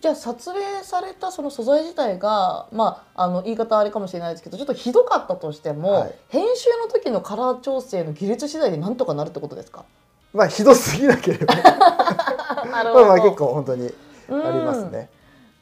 じゃあ撮影されたその素材自体がまああの言い方あれかもしれないですけどちょっとひどかったとしても、はい。編集の時のカラー調整の技術次第でなんとかなるってことですか？まあひどすぎなければ。まあまあ結構本当にあうん。りますね。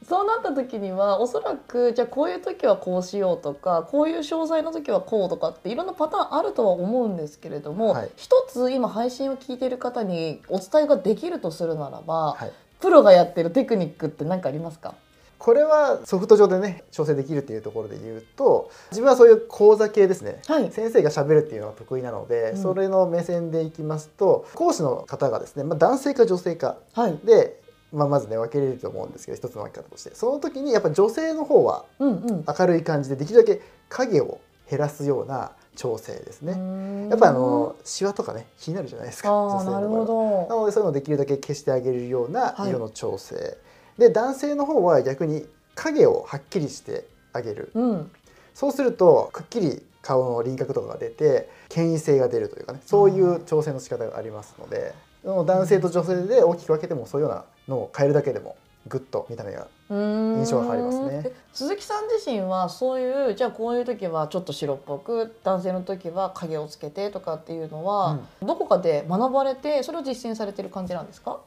そうなった時にはおそらくじゃあこういう時はこうしようとかこういう商材の時はこうとかっていろんなパターンあるとは思うんですけれども、はい。一つ今配信を聞いている方にお伝えができるとするならば、はいプロがやってるテクニックって何かありますか？これはソフト上でね調整できるっていうところで言うと自分はそういう講座系ですね、はい。先生がしゃべるっていうのが得意なので、うん。それの目線でいきますと講師の方がですね、まあ、男性か女性かはい、で、まあ、まずね分けれると思うんですけど一つの分け方として。その時にやっぱ女性の方はうんうん。明るい感じでできるだけ影を減らすような調整ですね。ねやっぱあのシワとかね気になるじゃないですかあ女性のーなるほど。なのでそういうのをできるだけ消してあげるようなはい。色の調整、で男性の方は逆に影をはっきりしてあげる。うん。そうするとくっきり顔の輪郭とかが出て権威性が出るというかねそういう調整の仕方がありますので男性と女性で大きく分けてもそういうようなのを変えるだけでもぐっと見た目が印印象が変わりますね。鈴木さん自身はそういうじゃあこういう時はちょっと白っぽく男性の時は影をつけてとかっていうのは、どこかで学ばれてそれを実践されてる感じなんですか？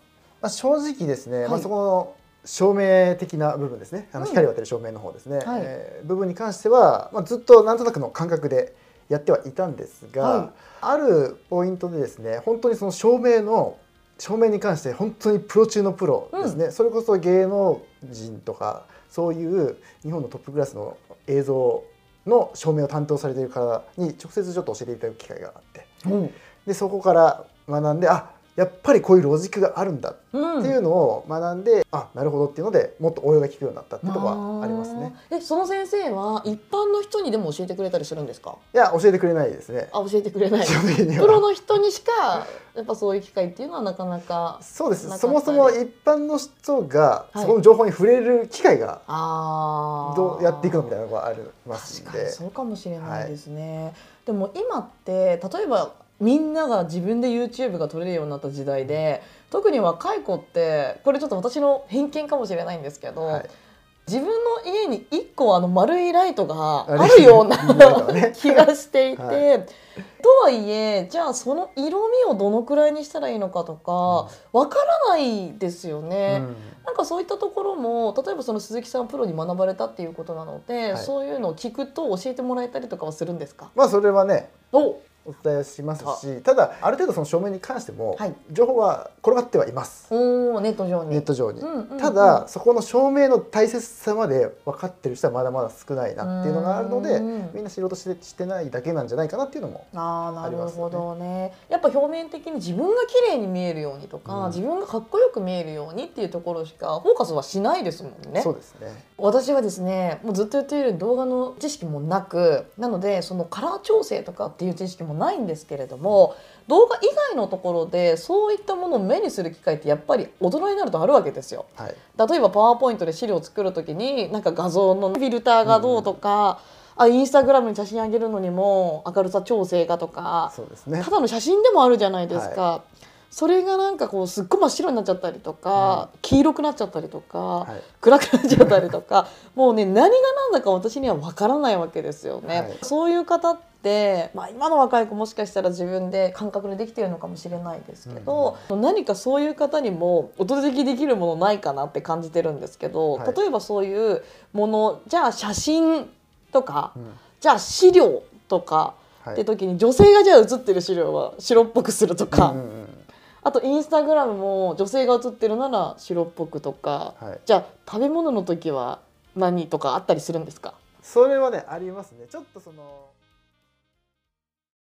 まあ、正直ですね、まあ、はいそこの照明的な部分ですね。あうん。の光を当てる照明の方ですね、はい。えー部分に関しては、まあ、ずっとなんとなくの感覚でやってはいたんですが、はい。あるポイントでですね本当にその照明の照明に関して本当にプロ中のプロですね、それこそ芸能人とかそういう日本のトップクラスの映像の照明を担当されている方に直接ちょっと教えていただく機会があって。うん。でそこから学んであやっぱりこういうロジックがあるんだうん。っていうのを学んで、あなるほどっていうのでもっと応用が効くようになったっていうところはありますね。えその先生は一般の人にでも教えてくれたりするんですか？いや教えてくれないですね。あ 教えてくれない。プロの人にしかやっぱそういう機会っていうのはなかなかそうです。そもそも一般の人がはい。そこの情報に触れる機会がどうやっていくのみたいなのがありますん確かにでそうかもしれないですね、でも今って例えばみんなが自分で YouTube が撮れるようになった時代で特に若い子ってこれちょっと私の偏見かもしれないんですけど、はい。自分の家に1個あの丸いライトがああるような 気がしていて、はとはいえじゃあその色味をどのくらいにしたらいいのかとかわからないですよね。うん。なんかそういったところも例えばその鈴木さんプロに学ばれたっていうことなので、はい。そういうのを聞くと教えてもらえたりとかはするんですか？まあそれはねおお伝えしますしただある程度その照明に関してもはい。情報は転がってはいます。おーネット上に。ネット上に。うんうんうん。ただそこの照明の大切さまで分かってる人はまだまだ少ないなっていうのがあるのでうんみんな仕事してしてないだけなんじゃないかなっていうのもありますよほどね。やっぱ表面的に自分が綺麗に見えるようにとか、うん。自分がかっこよく見えるようにっていうところしかフォーカスはしないですもんね。そうですね。私はですねもうずっと言っている動画の知識もなくなのでそのカラー調整とかっていう知識もないんですけれども動画以外のところでそういったものを目にする機会ってやっぱり大人になるとあるわけですよ。はい例えばパワーポイントで資料を作る時になんか画像のフィルターがどうとか、あインスタグラムに写真上げるのにも明るさ調整がとかそうですねただの写真でもあるじゃないですか。それがなんかこうすっごい真っ白になっちゃったりとか、黄色くなっちゃったりとか、はい。暗くなっちゃったりとか もうね何が何だか私には分からないわけですよね。はい。そういう方って、まあ、今の若い子もしかしたら自分で感覚でできてるのかもしれないですけど、何かそういう方にもお届けできるものないかなって感じてるんですけど、はい。例えばそういうものじゃあ写真とか、うん。じゃあ資料とかはい。って時に女性がじゃあ写ってる資料は白っぽくするとか。うんうんうんあとインスタグラムも女性が写ってるなら白っぽくとか、はい。じゃあ食べ物の時は何とかあったりするんですか？それはねありますね。ちょっとその